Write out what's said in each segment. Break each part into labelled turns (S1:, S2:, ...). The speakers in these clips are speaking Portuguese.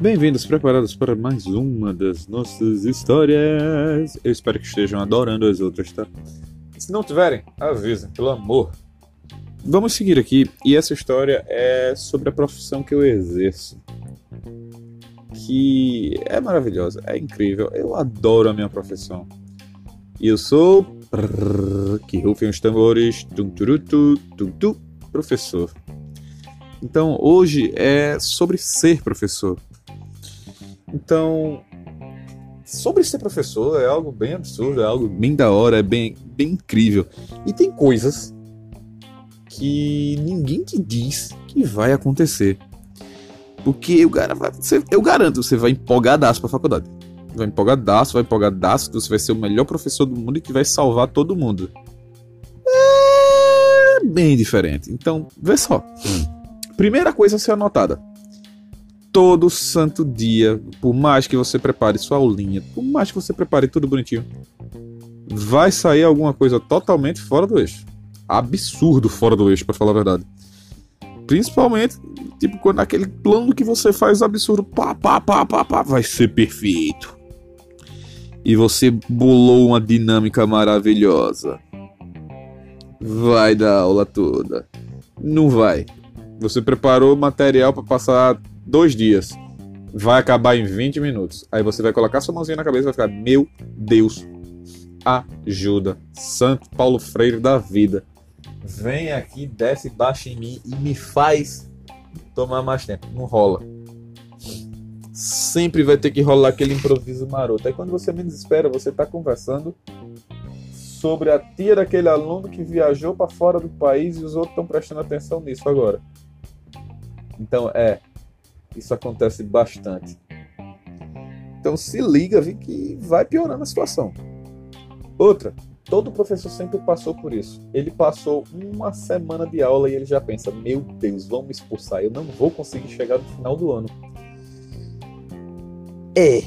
S1: Bem-vindos, preparados para mais uma das nossas histórias. Eu espero que estejam adorando as outras, tá? Se não tiverem, avisem, pelo amor. Vamos seguir aqui, e essa história é sobre a profissão que eu exerço. Que é maravilhosa, é incrível, eu adoro a minha profissão. E eu sou. Que rufem os tambores. Tum, turutu, tum, tum, professor. Então, hoje é sobre ser professor. Então, sobre ser professor é algo bem absurdo, é algo bem da hora, é bem, bem incrível. E tem coisas que ninguém te diz que vai acontecer. Porque eu, eu garanto, você vai empolgadaço pra faculdade. Vai empolgadaço, vai empolgadaço, você vai ser o melhor professor do mundo e que vai salvar todo mundo. É bem diferente. Então, vê só. Primeira coisa a ser anotada todo santo dia, por mais que você prepare sua aulinha, por mais que você prepare tudo bonitinho, vai sair alguma coisa totalmente fora do eixo. Absurdo fora do eixo, para falar a verdade. Principalmente, tipo, quando aquele plano que você faz absurdo, pá, pá, pá, pá, pá, vai ser perfeito. E você bolou uma dinâmica maravilhosa. Vai dar aula toda. Não vai. Você preparou material para passar dois dias. Vai acabar em 20 minutos. Aí você vai colocar sua mãozinha na cabeça e vai ficar: Meu Deus, ajuda. Santo Paulo Freire da vida. Vem aqui, desce, baixa em mim e me faz tomar mais tempo. Não rola. Sempre vai ter que rolar aquele improviso maroto. Aí quando você menos espera, você está conversando sobre a tia daquele aluno que viajou para fora do país e os outros estão prestando atenção nisso agora. Então, é, isso acontece bastante. Então se liga, vi que vai piorando a situação. Outra, todo professor sempre passou por isso. Ele passou uma semana de aula e ele já pensa: meu Deus, vão me expulsar, eu não vou conseguir chegar no final do ano. É.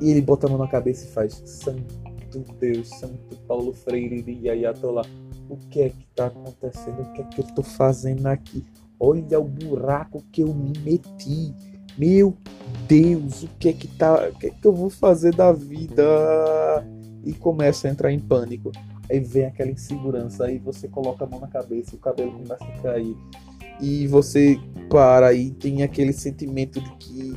S1: E ele bota a mão na cabeça e faz: Santo Deus, Santo Paulo Freire e Ayatollah, o que é que está acontecendo? O que é que eu estou fazendo aqui? Olha o buraco que eu me meti. Meu Deus, o que é que tá, o que é que eu vou fazer da vida? E começa a entrar em pânico. Aí vem aquela insegurança, aí você coloca a mão na cabeça, o cabelo começa a cair. E você para e tem aquele sentimento de que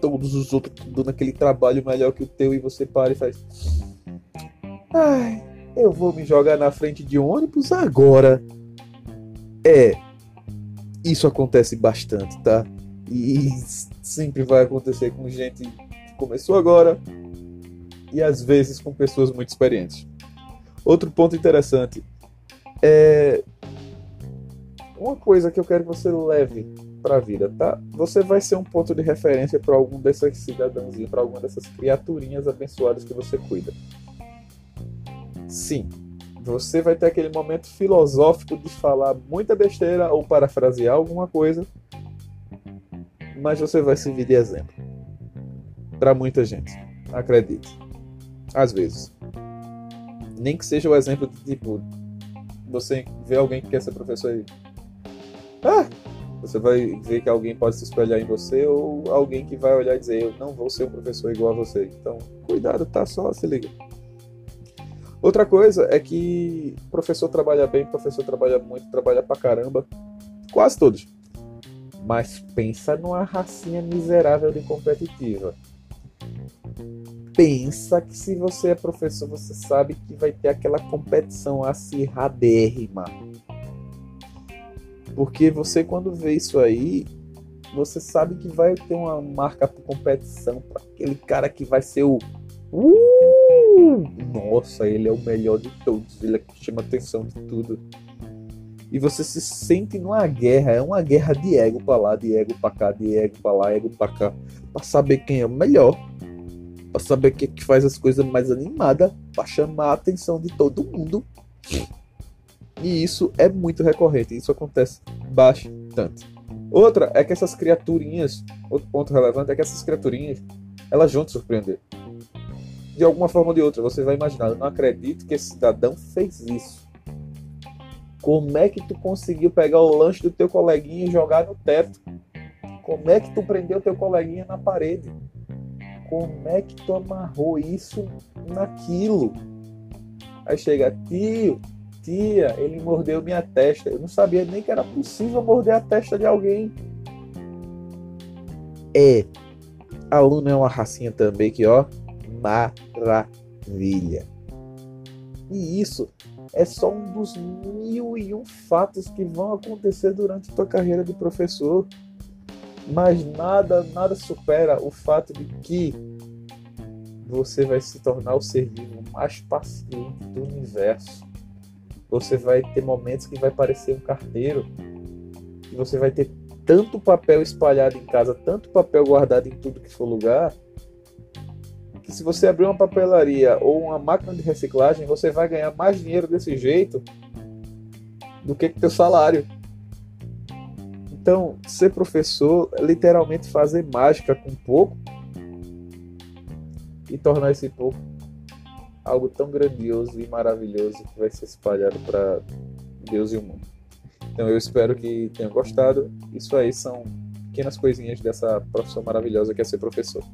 S1: todos os outros estão dando aquele trabalho melhor que o teu e você para e faz Ai, eu vou me jogar na frente de um ônibus agora. É, isso acontece bastante, tá? E sempre vai acontecer com gente que começou agora e às vezes com pessoas muito experientes. Outro ponto interessante é uma coisa que eu quero que você leve para a vida, tá? Você vai ser um ponto de referência para algum desses cidadãozinhos, para alguma dessas criaturinhas abençoadas que você cuida. Sim, você vai ter aquele momento filosófico de falar muita besteira ou parafrasear alguma coisa, mas você vai servir de exemplo para muita gente. Acredite. Às vezes. Nem que seja o exemplo de tipo, você vê alguém que quer ser professor e. Ah! Você vai ver que alguém pode se espelhar em você ou alguém que vai olhar e dizer: Eu não vou ser um professor igual a você. Então, cuidado, tá? Só se liga. Outra coisa é que professor trabalha bem, professor trabalha muito, trabalha pra caramba. Quase todos. Mas pensa numa racinha miserável de competitiva. Pensa que se você é professor, você sabe que vai ter aquela competição acirradérrima. Porque você, quando vê isso aí, você sabe que vai ter uma marca por competição para aquele cara que vai ser o. Uh! Nossa, ele é o melhor de todos, ele é que chama atenção de tudo. E você se sente numa guerra, é uma guerra de ego pra lá, de ego pra cá, de ego pra lá, ego pra cá, pra saber quem é o melhor, pra saber quem é que faz as coisas mais animadas, pra chamar a atenção de todo mundo. E isso é muito recorrente, isso acontece bastante. Outra é que essas criaturinhas, outro ponto relevante é que essas criaturinhas, elas vão te surpreender de alguma forma ou de outra. Você vai imaginar, eu não acredito que esse cidadão fez isso. Como é que tu conseguiu pegar o lanche do teu coleguinha e jogar no teto? Como é que tu prendeu teu coleguinha na parede? Como é que tu amarrou isso naquilo? Aí chega, tio, tia, ele mordeu minha testa. Eu não sabia nem que era possível morder a testa de alguém. É, aluno é uma racinha também que, ó, maravilha. E isso é só um dos mil e um fatos que vão acontecer durante a tua carreira de professor. Mas nada, nada supera o fato de que você vai se tornar o ser vivo mais paciente do universo. Você vai ter momentos que vai parecer um carteiro, que você vai ter tanto papel espalhado em casa, tanto papel guardado em tudo que for lugar, que se você abrir uma papelaria ou uma máquina de reciclagem, você vai ganhar mais dinheiro desse jeito do que com teu salário. Então, ser professor é literalmente fazer mágica com pouco e tornar esse pouco algo tão grandioso e maravilhoso que vai ser espalhado para Deus e o mundo. Então eu espero que tenham gostado. Isso aí são pequenas coisinhas dessa profissão maravilhosa que é ser professor.